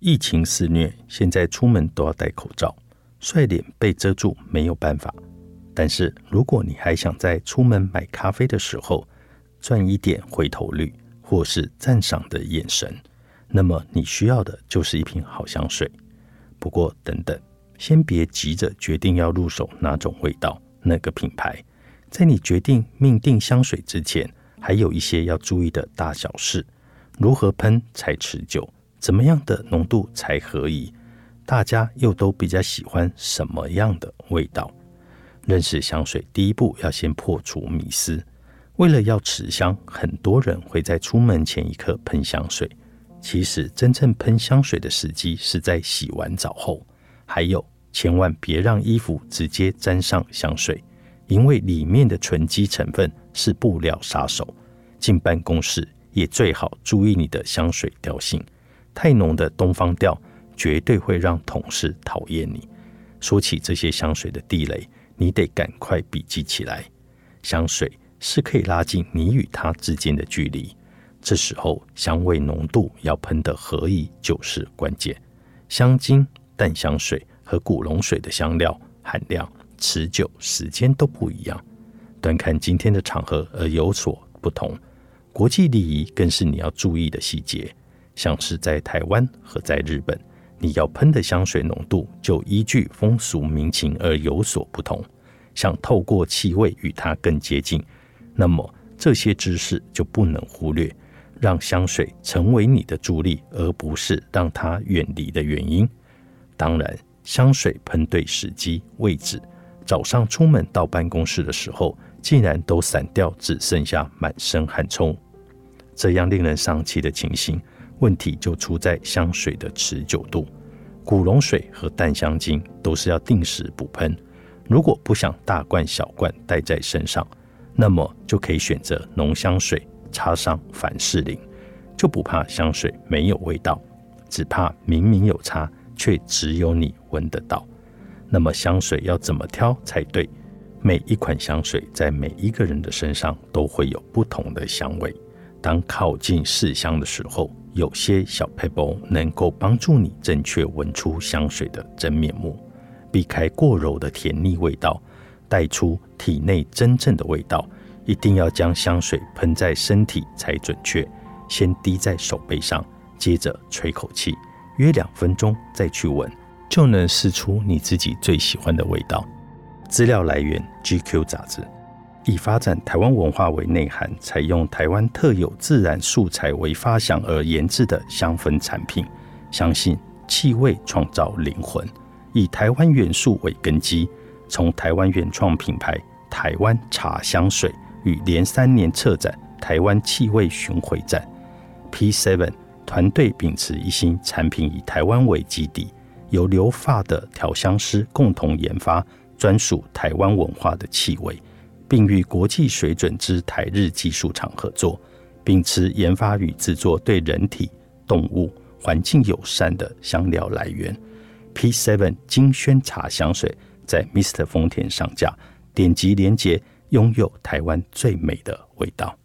疫情肆虐，现在出门都要戴口罩，帅脸被遮住没有办法。但是如果你还想在出门买咖啡的时候赚一点回头率，或是赞赏的眼神，那么你需要的就是一瓶好香水。不过，等等，先别急着决定要入手哪种味道、哪个品牌。在你决定命定香水之前，还有一些要注意的大小事：如何喷才持久？怎么样的浓度才合宜？大家又都比较喜欢什么样的味道？认识香水，第一步要先破除迷思。为了要持香，很多人会在出门前一刻喷香水。其实，真正喷香水的时机是在洗完澡后。还有，千万别让衣服直接沾上香水，因为里面的醇基成分是布料杀手。进办公室也最好注意你的香水调性，太浓的东方调绝对会让同事讨厌你。说起这些香水的地雷，你得赶快笔记起来。香水。是可以拉近你与它之间的距离。这时候香味浓度要喷得合宜就是关键。香精、淡香水和古龙水的香料含量、持久时间都不一样，端看今天的场合而有所不同。国际礼仪更是你要注意的细节，像是在台湾和在日本，你要喷的香水浓度就依据风俗民情而有所不同。想透过气味与它更接近。那么这些知识就不能忽略，让香水成为你的助力，而不是让它远离的原因。当然，香水喷对时机、位置。早上出门到办公室的时候，竟然都散掉，只剩下满身汗臭，这样令人丧气的情形，问题就出在香水的持久度。古龙水和淡香精都是要定时补喷，如果不想大罐小罐带在身上。那么就可以选择浓香水，插上凡士林，就不怕香水没有味道，只怕明明有差，却只有你闻得到。那么香水要怎么挑才对？每一款香水在每一个人的身上都会有不同的香味。当靠近试香的时候，有些小 pebble 能够帮助你正确闻出香水的真面目，避开过柔的甜腻味道。带出体内真正的味道，一定要将香水喷在身体才准确。先滴在手背上，接着吹口气，约两分钟再去闻，就能试出你自己最喜欢的味道。资料来源：GQ 杂志。以发展台湾文化为内涵，采用台湾特有自然素材为发想而研制的香氛产品，相信气味创造灵魂，以台湾元素为根基。从台湾原创品牌台湾茶香水与连三年策展台湾气味巡回展，P Seven 团队秉持一心，产品以台湾为基底，由留发的调香师共同研发专属台湾文化的气味，并与国际水准之台日技术厂合作，秉持研发与制作对人体、动物、环境友善的香料来源。P Seven 金萱茶香水。在 Mr. 丰田上架，点击连接，拥有台湾最美的味道。